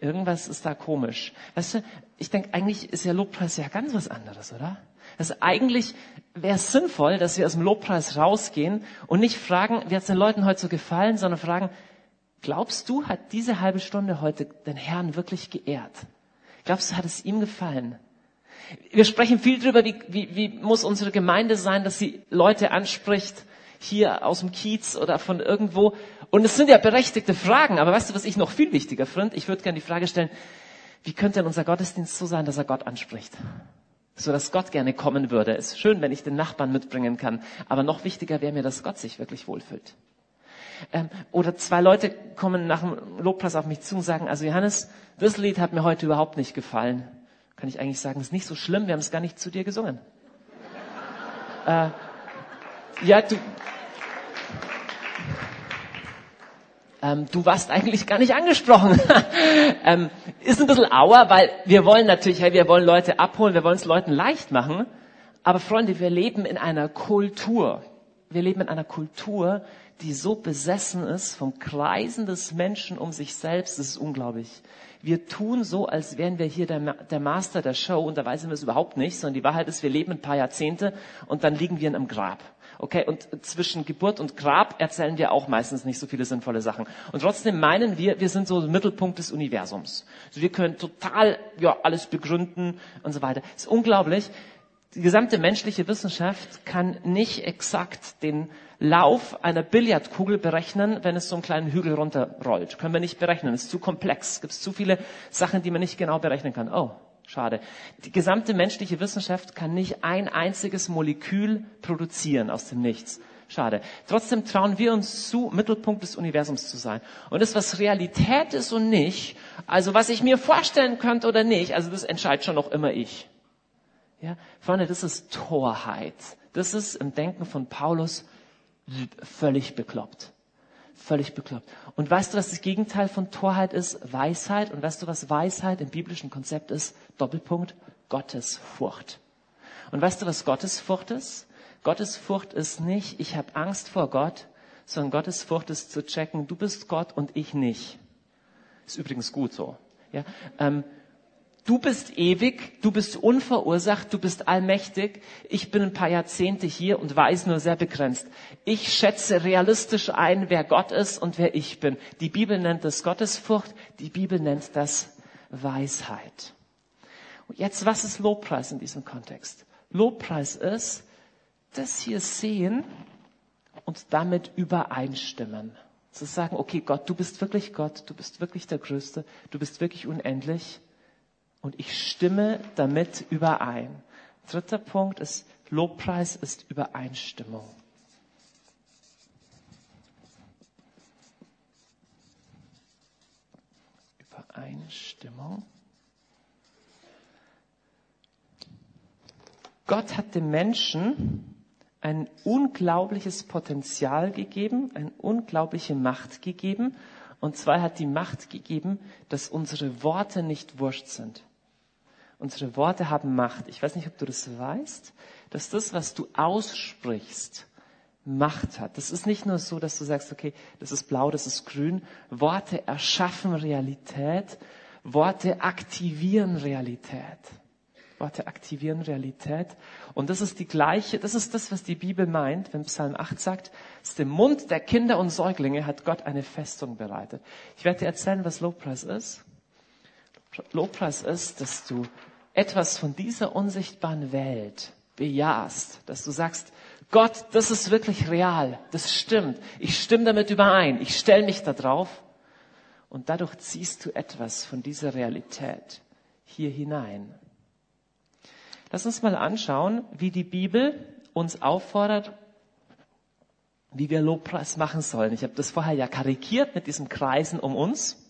Irgendwas ist da komisch. Weißt du, ich denke, eigentlich ist ja Lobpreis ja ganz was anderes, oder? Also eigentlich wäre es sinnvoll, dass wir aus dem Lobpreis rausgehen und nicht fragen, wie hat es den Leuten heute so gefallen, sondern fragen, glaubst du, hat diese halbe Stunde heute den Herrn wirklich geehrt? Glaubst du, hat es ihm gefallen? Wir sprechen viel darüber, wie, wie, wie muss unsere Gemeinde sein, dass sie Leute anspricht, hier aus dem Kiez oder von irgendwo. Und es sind ja berechtigte Fragen, aber weißt du, was ich noch viel wichtiger finde? Ich würde gerne die Frage stellen, wie könnte denn unser Gottesdienst so sein, dass er Gott anspricht? So dass Gott gerne kommen würde. Es ist schön, wenn ich den Nachbarn mitbringen kann, aber noch wichtiger wäre mir, dass Gott sich wirklich wohlfühlt. Ähm, oder zwei Leute kommen nach dem Lobpreis auf mich zu und sagen, also Johannes, das Lied hat mir heute überhaupt nicht gefallen. Kann ich eigentlich sagen, ist nicht so schlimm, wir haben es gar nicht zu dir gesungen. äh, ja, du, ähm, du warst eigentlich gar nicht angesprochen. [laughs] ähm, ist ein bisschen auer, weil wir wollen natürlich, hey, wir wollen Leute abholen, wir wollen es Leuten leicht machen. Aber Freunde, wir leben in einer Kultur. wir leben in einer Kultur, die so besessen ist vom Kreisen des Menschen um sich selbst, das ist unglaublich. Wir tun so, als wären wir hier der, der Master der Show und dabei sind wir es überhaupt nicht, sondern die Wahrheit ist, wir leben ein paar Jahrzehnte und dann liegen wir in einem Grab. Okay, und zwischen Geburt und Grab erzählen wir auch meistens nicht so viele sinnvolle Sachen. Und trotzdem meinen wir, wir sind so der Mittelpunkt des Universums. Also wir können total, ja, alles begründen und so weiter. Das ist unglaublich. Die gesamte menschliche Wissenschaft kann nicht exakt den Lauf einer Billardkugel berechnen, wenn es so einen kleinen Hügel runterrollt. Können wir nicht berechnen. Es ist zu komplex. Es gibt zu viele Sachen, die man nicht genau berechnen kann. Oh, schade. Die gesamte menschliche Wissenschaft kann nicht ein einziges Molekül produzieren aus dem Nichts. Schade. Trotzdem trauen wir uns zu, Mittelpunkt des Universums zu sein. Und das, was Realität ist und nicht, also was ich mir vorstellen könnte oder nicht, also das entscheidet schon noch immer ich. Ja, Freunde, das ist Torheit. Das ist im Denken von Paulus völlig bekloppt. Völlig bekloppt. Und weißt du, was das Gegenteil von Torheit ist? Weisheit. Und weißt du, was Weisheit im biblischen Konzept ist? Doppelpunkt. Gottesfurcht. Und weißt du, was Gottesfurcht ist? Gottesfurcht ist nicht, ich habe Angst vor Gott, sondern Gottesfurcht ist zu checken, du bist Gott und ich nicht. Ist übrigens gut so. Ja, ähm, Du bist ewig, du bist unverursacht, du bist allmächtig. Ich bin ein paar Jahrzehnte hier und weiß nur sehr begrenzt. Ich schätze realistisch ein, wer Gott ist und wer ich bin. Die Bibel nennt das Gottesfurcht, die Bibel nennt das Weisheit. Und jetzt, was ist Lobpreis in diesem Kontext? Lobpreis ist, das hier sehen und damit übereinstimmen. Zu sagen, okay, Gott, du bist wirklich Gott, du bist wirklich der Größte, du bist wirklich unendlich und ich stimme damit überein. Dritter Punkt ist, Lobpreis ist Übereinstimmung. Übereinstimmung. Gott hat dem Menschen ein unglaubliches Potenzial gegeben, eine unglaubliche Macht gegeben. Und zwar hat die Macht gegeben, dass unsere Worte nicht wurscht sind. Unsere Worte haben Macht. Ich weiß nicht, ob du das weißt, dass das, was du aussprichst, Macht hat. Das ist nicht nur so, dass du sagst, okay, das ist blau, das ist grün. Worte erschaffen Realität. Worte aktivieren Realität. Worte aktivieren Realität. Und das ist die gleiche, das ist das, was die Bibel meint, wenn Psalm 8 sagt, aus dem Mund der Kinder und Säuglinge hat Gott eine Festung bereitet. Ich werde dir erzählen, was Lobpreis ist. Lobpreis ist, dass du etwas von dieser unsichtbaren Welt bejahst, dass du sagst, Gott, das ist wirklich real, das stimmt, ich stimme damit überein, ich stelle mich da drauf und dadurch ziehst du etwas von dieser Realität hier hinein. Lass uns mal anschauen, wie die Bibel uns auffordert, wie wir Lobpreis machen sollen. Ich habe das vorher ja karikiert mit diesen Kreisen um uns.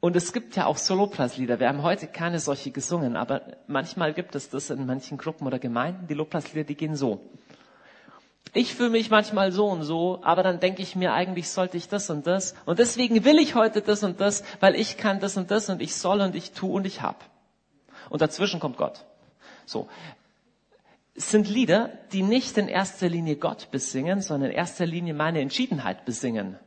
Und es gibt ja auch Lobpreislieder. Wir haben heute keine solche gesungen, aber manchmal gibt es das in manchen Gruppen oder Gemeinden. Die Lobpreislieder, die gehen so. Ich fühle mich manchmal so und so, aber dann denke ich mir, eigentlich sollte ich das und das. Und deswegen will ich heute das und das, weil ich kann das und das und ich soll und ich tu und ich hab. Und dazwischen kommt Gott. So. Es sind Lieder, die nicht in erster Linie Gott besingen, sondern in erster Linie meine Entschiedenheit besingen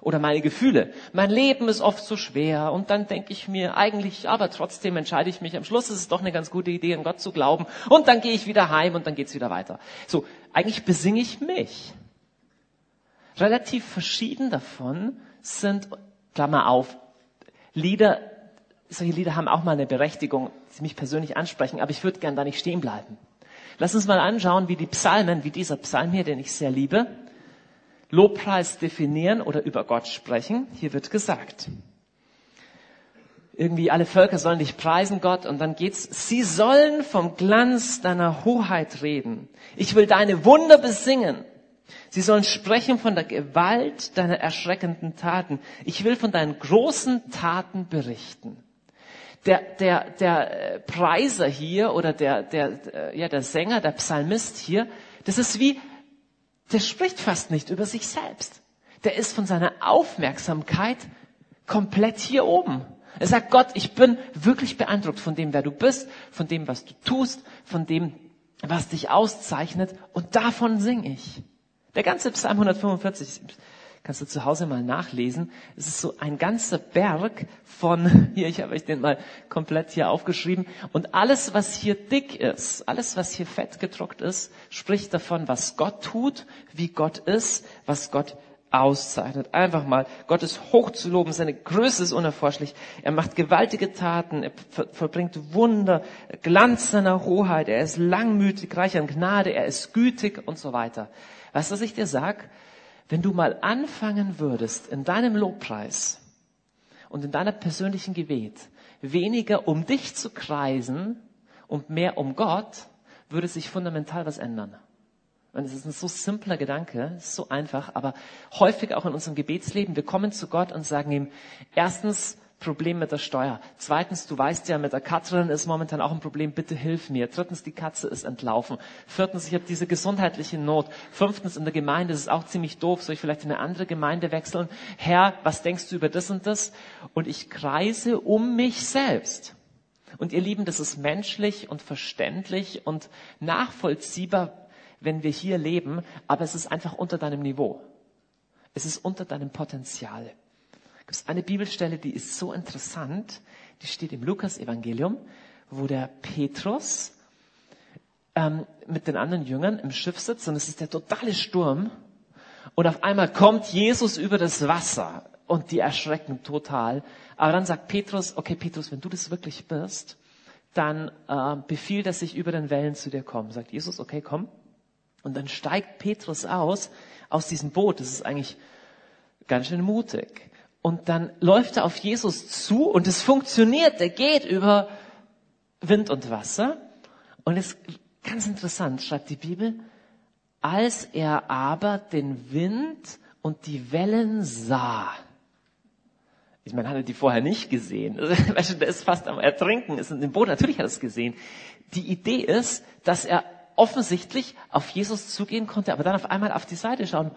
oder meine Gefühle. Mein Leben ist oft so schwer und dann denke ich mir eigentlich, aber trotzdem entscheide ich mich. Am Schluss ist es doch eine ganz gute Idee, an Gott zu glauben und dann gehe ich wieder heim und dann geht's wieder weiter. So, eigentlich besinge ich mich. Relativ verschieden davon sind, Klammer auf, Lieder, solche Lieder haben auch mal eine Berechtigung, die mich persönlich ansprechen, aber ich würde gern da nicht stehen bleiben. Lass uns mal anschauen, wie die Psalmen, wie dieser Psalm hier, den ich sehr liebe, Lobpreis definieren oder über Gott sprechen. Hier wird gesagt, irgendwie alle Völker sollen dich preisen, Gott, und dann geht's, sie sollen vom Glanz deiner Hoheit reden. Ich will deine Wunder besingen. Sie sollen sprechen von der Gewalt deiner erschreckenden Taten. Ich will von deinen großen Taten berichten. Der, der, der äh, Preiser hier oder der, der, äh, ja, der Sänger, der Psalmist hier, das ist wie der spricht fast nicht über sich selbst. Der ist von seiner Aufmerksamkeit komplett hier oben. Er sagt, Gott, ich bin wirklich beeindruckt von dem, wer du bist, von dem, was du tust, von dem, was dich auszeichnet und davon sing ich. Der ganze Psalm 145, kannst du zu Hause mal nachlesen. Es ist so ein ganzer Berg von, [laughs] hier, ich habe euch den mal komplett hier aufgeschrieben. Und alles, was hier dick ist, alles, was hier fett gedruckt ist, spricht davon, was Gott tut, wie Gott ist, was Gott auszeichnet. Einfach mal, Gott ist hoch zu loben, seine Größe ist unerforschlich. Er macht gewaltige Taten, er verbringt Wunder, Glanz seiner Hoheit, er ist langmütig, reich an Gnade, er ist gütig und so weiter. Weißt du, was ich dir sag? Wenn du mal anfangen würdest, in deinem Lobpreis und in deiner persönlichen Gebet weniger um dich zu kreisen und mehr um Gott, würde sich fundamental was ändern. Und es ist ein so simpler Gedanke, so einfach, aber häufig auch in unserem Gebetsleben. Wir kommen zu Gott und sagen ihm, erstens, Problem mit der Steuer. Zweitens, du weißt ja, mit der Katrin ist momentan auch ein Problem, bitte hilf mir. Drittens, die Katze ist entlaufen. Viertens, ich habe diese gesundheitliche Not. Fünftens, in der Gemeinde ist es auch ziemlich doof, soll ich vielleicht in eine andere Gemeinde wechseln? Herr, was denkst du über das und das? Und ich kreise um mich selbst. Und ihr Lieben, das ist menschlich und verständlich und nachvollziehbar, wenn wir hier leben, aber es ist einfach unter deinem Niveau. Es ist unter deinem Potenzial. Es gibt eine Bibelstelle, die ist so interessant, die steht im Lukas-Evangelium, wo der Petrus ähm, mit den anderen Jüngern im Schiff sitzt und es ist der totale Sturm und auf einmal kommt Jesus über das Wasser und die erschrecken total. Aber dann sagt Petrus, okay Petrus, wenn du das wirklich bist, dann äh, befiehlt er sich über den Wellen zu dir kommen. Sagt Jesus, okay, komm. Und dann steigt Petrus aus, aus diesem Boot. Das ist eigentlich ganz schön mutig. Und dann läuft er auf Jesus zu und es funktioniert. Er geht über Wind und Wasser. Und es ist ganz interessant, schreibt die Bibel. Als er aber den Wind und die Wellen sah. Ich meine, hat er die vorher nicht gesehen? [laughs] Weißt du, der ist fast am Ertrinken, ist in dem Boot. Natürlich hat er es gesehen. Die Idee ist, dass er offensichtlich auf Jesus zugehen konnte, aber dann auf einmal auf die Seite schauen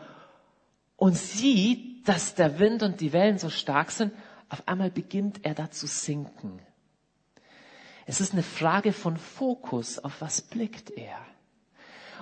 und sieht, dass der Wind und die Wellen so stark sind. Auf einmal beginnt er da zu sinken. Es ist eine Frage von Fokus. Auf was blickt er?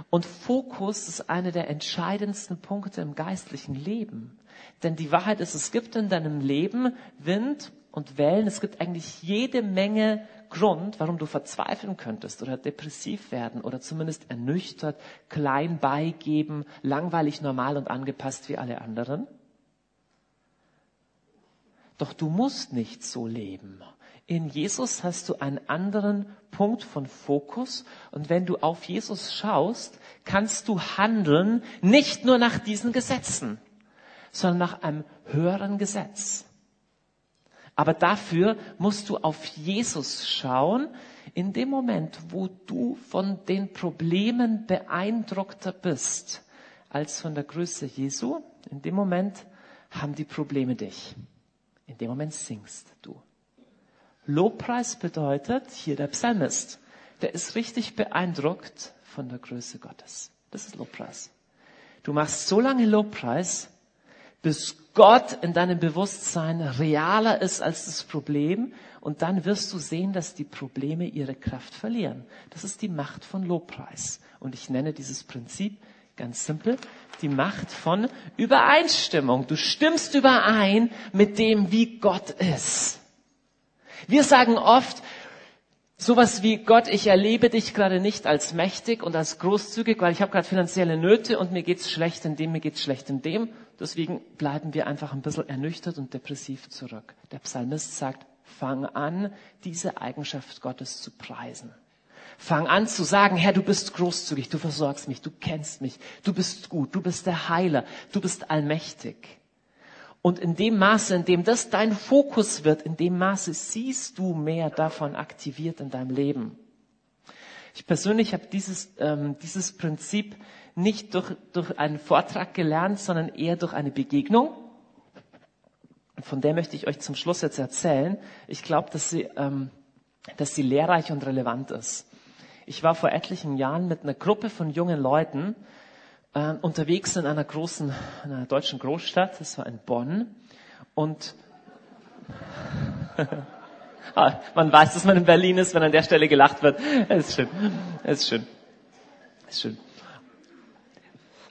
Und Fokus ist einer der entscheidendsten Punkte im geistlichen Leben. Denn die Wahrheit ist, es gibt in deinem Leben Wind und Wellen. Es gibt eigentlich jede Menge Grund, warum du verzweifeln könntest oder depressiv werden oder zumindest ernüchtert, klein beigeben, langweilig, normal und angepasst wie alle anderen. Doch du musst nicht so leben. In Jesus hast du einen anderen Punkt von Fokus und wenn du auf Jesus schaust, kannst du handeln nicht nur nach diesen Gesetzen, sondern nach einem höheren Gesetz. Aber dafür musst du auf Jesus schauen, in dem Moment, wo du von den Problemen beeindruckter bist als von der Größe Jesu, in dem Moment haben die Probleme dich. In dem Moment singst du. Lobpreis bedeutet, hier der Psalmist, der ist richtig beeindruckt von der Größe Gottes. Das ist Lobpreis. Du machst so lange Lobpreis, bis Gott in deinem Bewusstsein realer ist als das Problem und dann wirst du sehen, dass die Probleme ihre Kraft verlieren. Das ist die Macht von Lobpreis. Und ich nenne dieses Prinzip ganz simpel die Macht von Übereinstimmung. Du stimmst überein mit dem, wie Gott ist. Wir sagen oft, Sowas wie Gott, ich erlebe dich gerade nicht als mächtig und als großzügig, weil ich habe gerade finanzielle Nöte und mir geht's schlecht in dem, mir geht's schlecht in dem. Deswegen bleiben wir einfach ein bisschen ernüchtert und depressiv zurück. Der Psalmist sagt, fang an, diese Eigenschaft Gottes zu preisen. Fang an zu sagen, Herr, du bist großzügig, du versorgst mich, du kennst mich, du bist gut, du bist der Heiler, du bist allmächtig. Und in dem Maße, in dem das dein Fokus wird, in dem Maße siehst du mehr davon aktiviert in deinem Leben. Ich persönlich habe dieses, ähm, dieses Prinzip nicht durch, durch einen Vortrag gelernt, sondern eher durch eine Begegnung. Von der möchte ich euch zum Schluss jetzt erzählen. Ich glaube, dass sie, ähm, dass sie lehrreich und relevant ist. Ich war vor etlichen Jahren mit einer Gruppe von jungen Leuten äh, unterwegs in einer großen, einer deutschen Großstadt, das war in Bonn. Und [laughs] ah, man weiß, dass man in Berlin ist, wenn an der Stelle gelacht wird. Es ist schön. Es ist schön. Schön.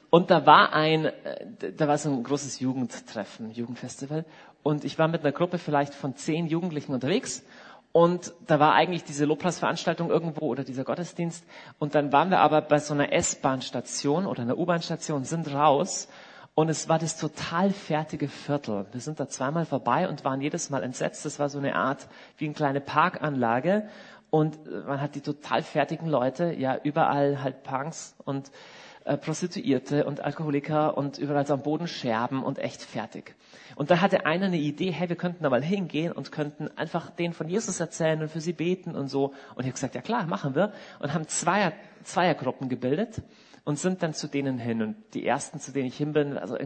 Und da war ein, äh, da war so ein großes Jugendtreffen, Jugendfestival. Und ich war mit einer Gruppe vielleicht von zehn Jugendlichen unterwegs. Und da war eigentlich diese Lobpreisveranstaltung irgendwo oder dieser Gottesdienst. Und dann waren wir aber bei so einer S-Bahn-Station oder einer U-Bahn-Station, sind raus. Und es war das total fertige Viertel. Wir sind da zweimal vorbei und waren jedes Mal entsetzt. Das war so eine Art wie eine kleine Parkanlage. Und man hat die total fertigen Leute, ja, überall halt Punks und äh, Prostituierte und Alkoholiker und überall so am Boden Scherben und echt fertig. Und da hatte einer eine Idee, hey, wir könnten da mal hingehen und könnten einfach denen von Jesus erzählen und für sie beten und so. Und ich habe gesagt, ja klar, machen wir. Und haben Zweier, Zweiergruppen gebildet und sind dann zu denen hin. Und die ersten, zu denen ich hin bin, also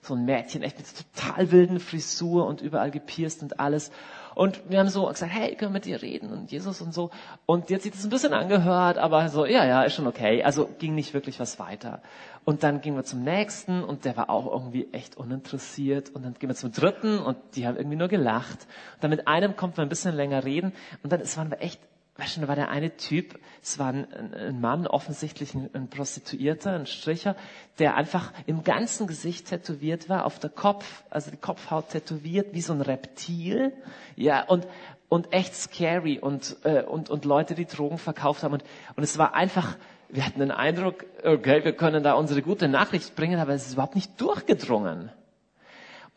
so ein Mädchen, echt mit total wilden Frisur und überall gepierst und alles. Und wir haben so gesagt, hey, können wir mit dir reden und Jesus und so. Und jetzt sieht es ein bisschen angehört, aber so, ja, ja, ist schon okay. Also ging nicht wirklich was weiter. Und dann gingen wir zum nächsten und der war auch irgendwie echt uninteressiert. Und dann gehen wir zum dritten und die haben irgendwie nur gelacht. Und dann mit einem kommt man ein bisschen länger reden. Und dann waren wir echt weißt du, da war der eine Typ, es war ein, ein Mann, offensichtlich ein, ein, Prostituierter, ein Stricher, der einfach im ganzen Gesicht tätowiert war, auf der Kopf, also die Kopfhaut tätowiert, wie so ein Reptil, ja, und, und echt scary und, äh, und, und Leute, die Drogen verkauft haben und, und es war einfach, wir hatten den Eindruck, okay, wir können da unsere gute Nachricht bringen, aber es ist überhaupt nicht durchgedrungen.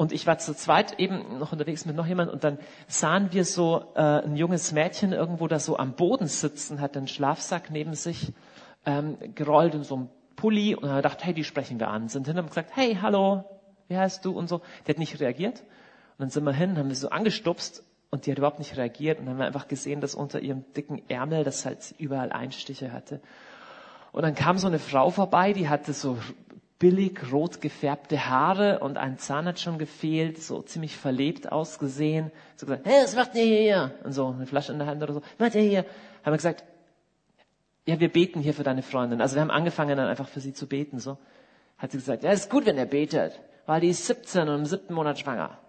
Und ich war zu zweit eben noch unterwegs mit noch jemand und dann sahen wir so äh, ein junges Mädchen irgendwo da so am Boden sitzen, hat einen Schlafsack neben sich ähm, gerollt in so einem Pulli und haben gedacht, hey, die sprechen wir an. Sind hin und haben gesagt, hey, hallo, wie heißt du und so. Der hat nicht reagiert. Und dann sind wir hin, haben wir so angestupst und die hat überhaupt nicht reagiert und haben wir einfach gesehen, dass unter ihrem dicken Ärmel das halt überall Einstiche hatte. Und dann kam so eine Frau vorbei, die hatte so billig rot gefärbte Haare und ein Zahn hat schon gefehlt, so ziemlich verlebt ausgesehen. So gesagt, hey, was macht ihr hier? Und so, eine Flasche in der Hand oder so, was macht ihr hier? Haben wir gesagt, ja, wir beten hier für deine Freundin. Also wir haben angefangen dann einfach für sie zu beten, so. Hat sie gesagt, ja, ist gut, wenn er betet, weil die ist 17 und im siebten Monat schwanger.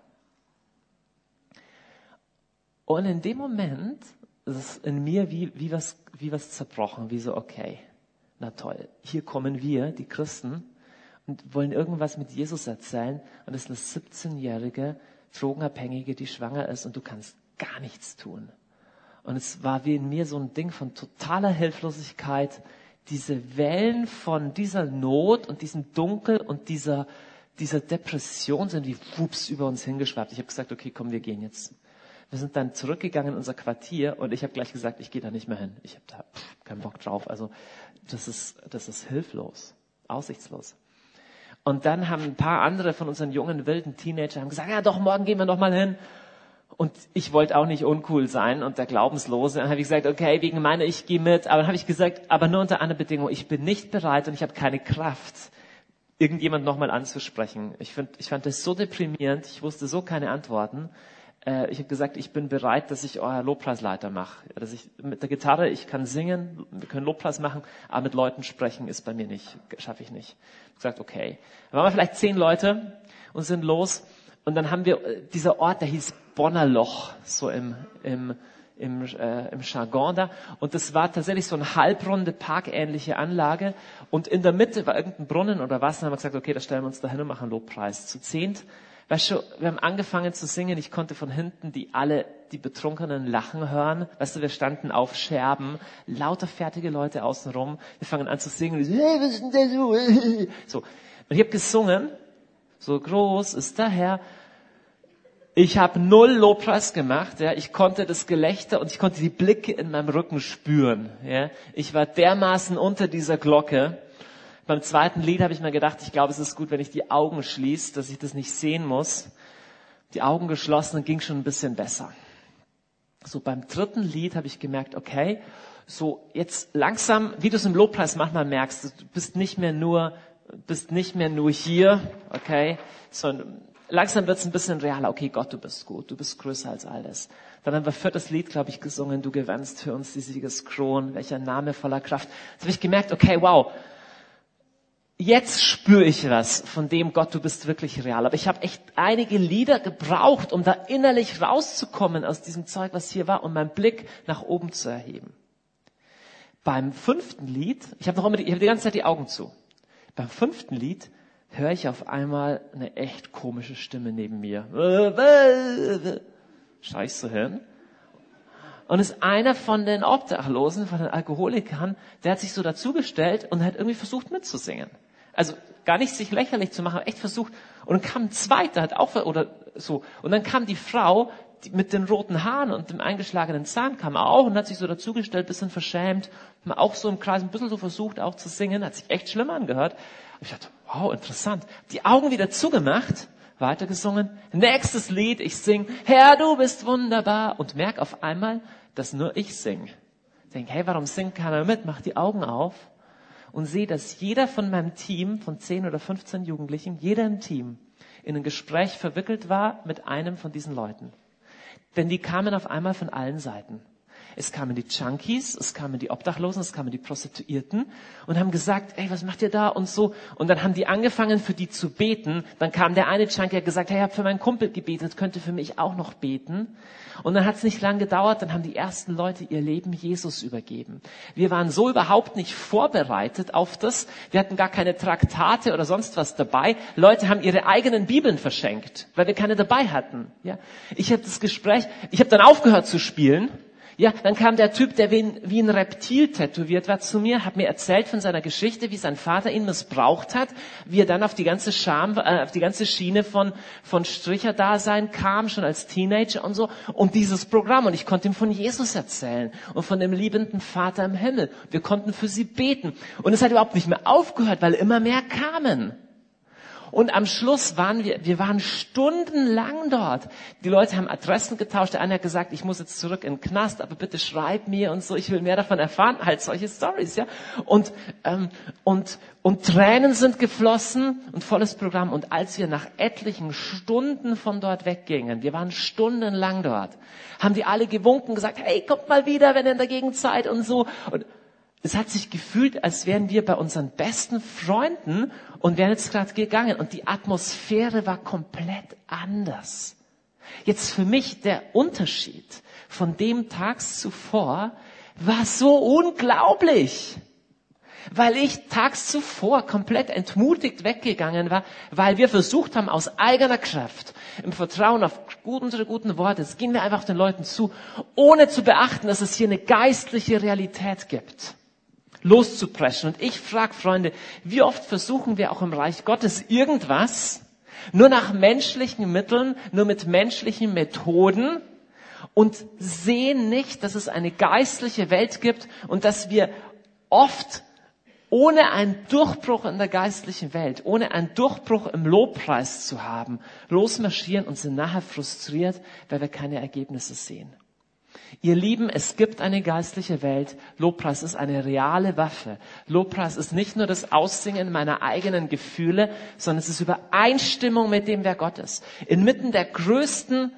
Und in dem Moment ist es in mir wie, wie was, wie was zerbrochen, wie so, okay, na toll, hier kommen wir, die Christen, und wollen irgendwas mit Jesus erzählen und es ist eine 17-jährige Drogenabhängige, die schwanger ist und du kannst gar nichts tun. Und es war wie in mir so ein Ding von totaler Hilflosigkeit, diese Wellen von dieser Not und diesem Dunkel und dieser, dieser Depression sind wie wups über uns hingeschwappt. Ich habe gesagt, okay, komm, wir gehen jetzt. Wir sind dann zurückgegangen in unser Quartier und ich habe gleich gesagt, ich gehe da nicht mehr hin. Ich habe da keinen Bock drauf. Also das ist, das ist hilflos, aussichtslos. Und dann haben ein paar andere von unseren jungen, wilden Teenagern gesagt, ja doch, morgen gehen wir noch mal hin. Und ich wollte auch nicht uncool sein und der Glaubenslose. Dann habe ich gesagt, okay, wegen meiner, ich gehe mit. Aber dann habe ich gesagt, aber nur unter einer Bedingung, ich bin nicht bereit und ich habe keine Kraft, irgendjemand nochmal anzusprechen. Ich, find, ich fand das so deprimierend, ich wusste so keine Antworten. Äh, ich habe gesagt, ich bin bereit, dass ich euer Lobpreisleiter mache. Dass ich mit der Gitarre, ich kann singen, wir können Lobpreis machen, aber mit Leuten sprechen ist bei mir nicht, schaffe ich nicht. Ich gesagt, okay. Dann waren wir vielleicht zehn Leute und sind los. Und dann haben wir äh, dieser Ort, der hieß Bonner Loch, so im, im, im, äh, im Jargon da. Und das war tatsächlich so eine halbrunde, parkähnliche Anlage. Und in der Mitte war irgendein Brunnen oder was. Dann haben wir gesagt, okay, da stellen wir uns da hin und machen Lobpreis. Zu zehnt Weißt du, wir haben angefangen zu singen, ich konnte von hinten die alle, die Betrunkenen lachen hören. Weißt du, wir standen auf Scherben, lauter fertige Leute außenrum. Wir fangen an zu singen, [laughs] so. Und ich habe gesungen, so groß ist der Herr. Ich habe null Lobpreis gemacht, ja. Ich konnte das Gelächter und ich konnte die Blicke in meinem Rücken spüren, ja. Ich war dermaßen unter dieser Glocke. Beim zweiten Lied habe ich mir gedacht, ich glaube, es ist gut, wenn ich die Augen schließe, dass ich das nicht sehen muss. Die Augen geschlossen ging schon ein bisschen besser. So beim dritten Lied habe ich gemerkt, okay, so jetzt langsam, wie du es im Lobpreis manchmal merkst, du bist nicht mehr nur, bist nicht mehr nur hier, okay, sondern langsam wird es ein bisschen realer. Okay, Gott, du bist gut, du bist größer als alles. Dann haben wir viertes Lied, glaube ich, gesungen, du gewannst für uns die Siegeskron, welcher Name voller Kraft. Jetzt habe ich gemerkt, okay, wow, jetzt spüre ich was von dem Gott, du bist wirklich real. Aber ich habe echt einige Lieder gebraucht, um da innerlich rauszukommen aus diesem Zeug, was hier war, und meinen Blick nach oben zu erheben. Beim fünften Lied, ich habe noch immer die, ich habe die ganze Zeit die Augen zu. Beim fünften Lied höre ich auf einmal eine echt komische Stimme neben mir. Scheiß zu hören. Und ist einer von den Obdachlosen, von den Alkoholikern, der hat sich so dazugestellt und hat irgendwie versucht mitzusingen. Also gar nicht sich lächerlich zu machen, echt versucht. Und dann kam ein zweiter, hat auch, oder so. Und dann kam die Frau, die mit den roten Haaren und dem eingeschlagenen Zahn kam auch und hat sich so dazugestellt, bisschen verschämt, auch so im Kreis ein bisschen so versucht auch zu singen, hat sich echt schlimm angehört. Und ich dachte, wow, interessant. Die Augen wieder zugemacht, weitergesungen. Nächstes Lied, ich sing, Herr, du bist wunderbar und merk auf einmal, dass nur ich sing. Denk, hey, warum singt keiner mit? Mach die Augen auf und sehe, dass jeder von meinem Team, von 10 oder 15 Jugendlichen, jeder im Team, in ein Gespräch verwickelt war mit einem von diesen Leuten. Denn die kamen auf einmal von allen Seiten. Es kamen die Junkies, es kamen die Obdachlosen, es kamen die Prostituierten und haben gesagt, ey, was macht ihr da und so. Und dann haben die angefangen, für die zu beten. Dann kam der eine Junkie, hat gesagt, hey, ich habe für meinen Kumpel gebetet, könnte für mich auch noch beten. Und dann hat es nicht lange gedauert, dann haben die ersten Leute ihr Leben Jesus übergeben. Wir waren so überhaupt nicht vorbereitet auf das. Wir hatten gar keine Traktate oder sonst was dabei. Leute haben ihre eigenen Bibeln verschenkt, weil wir keine dabei hatten. Ja, ich habe das Gespräch, ich habe dann aufgehört zu spielen ja, dann kam der Typ, der wie ein, Reptil tätowiert war, zu mir, hat mir erzählt von seiner Geschichte, wie sein Vater ihn missbraucht hat, wie er dann auf die ganze Scham, äh, auf die ganze Schiene von, von Stricherdasein kam, schon als Teenager und so, um dieses Programm. Und ich konnte ihm von Jesus erzählen und von dem liebenden Vater im Himmel. Wir konnten für sie beten. Und es hat überhaupt nicht mehr aufgehört, weil immer mehr kamen. Und am Schluss waren wir, wir waren stundenlang dort. Die Leute haben Adressen getauscht. Der eine hat gesagt, ich muss jetzt zurück in den Knast, aber bitte schreib mir und so. Ich will mehr davon erfahren. Halt solche Stories, ja. Und, ähm, und, und Tränen sind geflossen und volles Programm. Und als wir nach etlichen Stunden von dort weggingen, wir waren stundenlang dort, haben die alle gewunken, gesagt, hey, kommt mal wieder, wenn ihr in der Gegend seid und so. Und es hat sich gefühlt, als wären wir bei unseren besten Freunden und wären jetzt gerade gegangen. Und die Atmosphäre war komplett anders. Jetzt für mich der Unterschied von dem tags zuvor war so unglaublich. Weil ich tags zuvor komplett entmutigt weggegangen war, weil wir versucht haben, aus eigener Kraft, im Vertrauen auf unsere guten Worte, es gingen wir einfach den Leuten zu, ohne zu beachten, dass es hier eine geistliche Realität gibt loszupreschen. Und ich frage, Freunde, wie oft versuchen wir auch im Reich Gottes irgendwas nur nach menschlichen Mitteln, nur mit menschlichen Methoden und sehen nicht, dass es eine geistliche Welt gibt und dass wir oft ohne einen Durchbruch in der geistlichen Welt, ohne einen Durchbruch im Lobpreis zu haben, losmarschieren und sind nachher frustriert, weil wir keine Ergebnisse sehen. Ihr Lieben, es gibt eine geistliche Welt. Lobpreis ist eine reale Waffe. Lobpreis ist nicht nur das Aussingen meiner eigenen Gefühle, sondern es ist Übereinstimmung mit dem, wer Gott ist. Inmitten der größten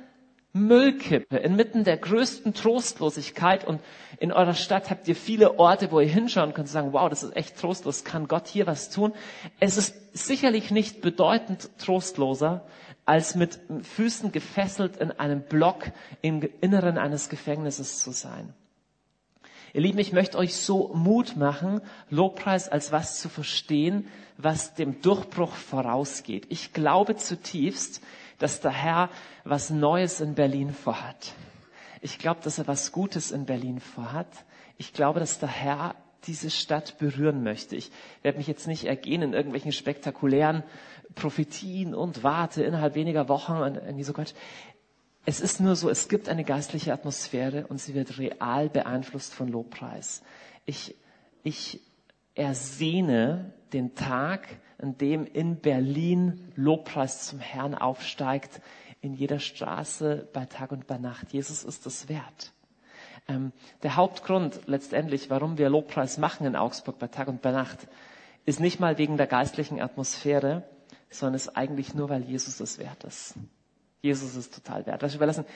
Müllkippe, inmitten der größten Trostlosigkeit und in eurer Stadt habt ihr viele Orte, wo ihr hinschauen könnt und sagen, wow, das ist echt trostlos, kann Gott hier was tun? Es ist sicherlich nicht bedeutend trostloser, als mit Füßen gefesselt in einem Block im Inneren eines Gefängnisses zu sein. Ihr Lieben, ich möchte euch so Mut machen, Lobpreis als was zu verstehen, was dem Durchbruch vorausgeht. Ich glaube zutiefst, dass der Herr was Neues in Berlin vorhat. Ich glaube, dass er was Gutes in Berlin vorhat. Ich glaube, dass der Herr diese Stadt berühren möchte. Ich werde mich jetzt nicht ergehen in irgendwelchen spektakulären Prophetien und warte innerhalb weniger Wochen und irgendwie so Gott. Es ist nur so, es gibt eine geistliche Atmosphäre und sie wird real beeinflusst von Lobpreis. Ich, ich ersehne den Tag, an dem in Berlin Lobpreis zum Herrn aufsteigt, in jeder Straße, bei Tag und bei Nacht. Jesus ist es wert. Ähm, der Hauptgrund letztendlich, warum wir Lobpreis machen in Augsburg bei Tag und bei Nacht, ist nicht mal wegen der geistlichen Atmosphäre, sondern ist eigentlich nur, weil Jesus es wert ist. Jesus ist total wert. Was wir lassen,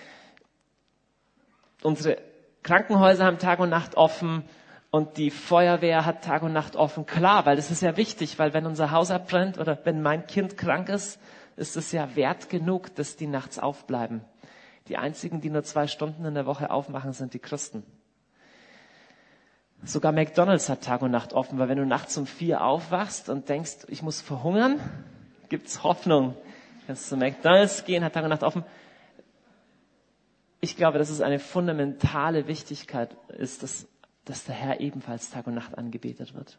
unsere Krankenhäuser haben Tag und Nacht offen und die Feuerwehr hat Tag und Nacht offen. Klar, weil das ist ja wichtig, weil wenn unser Haus abbrennt oder wenn mein Kind krank ist, ist es ja wert genug, dass die nachts aufbleiben. Die einzigen, die nur zwei Stunden in der Woche aufmachen, sind die Christen. Sogar McDonald's hat Tag und Nacht offen, weil wenn du nachts um vier aufwachst und denkst, ich muss verhungern, gibt's Hoffnung. Kannst zu McDonald's gehen, hat Tag und Nacht offen. Ich glaube, dass es eine fundamentale Wichtigkeit ist, dass, dass der Herr ebenfalls Tag und Nacht angebetet wird.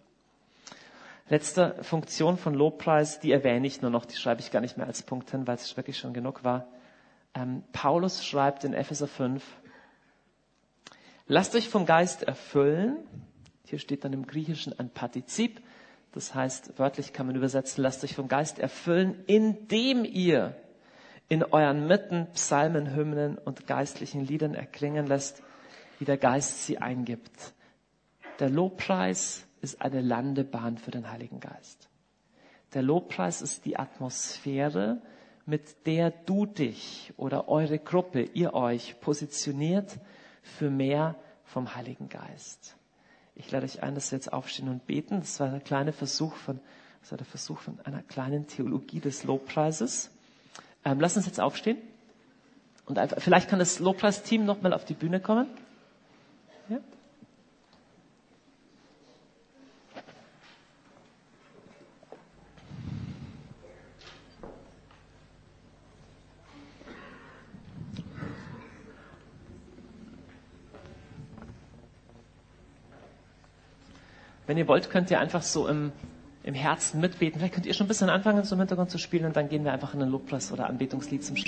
Letzte Funktion von Lobpreis, die erwähne ich nur noch, die schreibe ich gar nicht mehr als Punkt hin, weil es wirklich schon genug war. Ähm, Paulus schreibt in Epheser 5, lasst euch vom Geist erfüllen. Hier steht dann im Griechischen ein Partizip. Das heißt, wörtlich kann man übersetzen, lasst euch vom Geist erfüllen, indem ihr in euren Mitten Psalmen, Hymnen und geistlichen Liedern erklingen lässt, wie der Geist sie eingibt. Der Lobpreis ist eine Landebahn für den Heiligen Geist. Der Lobpreis ist die Atmosphäre, mit der du dich oder eure Gruppe, ihr euch positioniert für mehr vom Heiligen Geist. Ich lade euch ein, dass wir jetzt aufstehen und beten. Das war der kleine Versuch von, das war der Versuch von einer kleinen Theologie des Lobpreises. Ähm, lass uns jetzt aufstehen. Und einfach, vielleicht kann das Lobpreisteam nochmal auf die Bühne kommen. Ja? Wenn ihr wollt, könnt ihr einfach so im, im Herzen mitbeten. Vielleicht könnt ihr schon ein bisschen anfangen, so im Hintergrund zu spielen und dann gehen wir einfach in ein Lobpreis oder Anbetungslied zum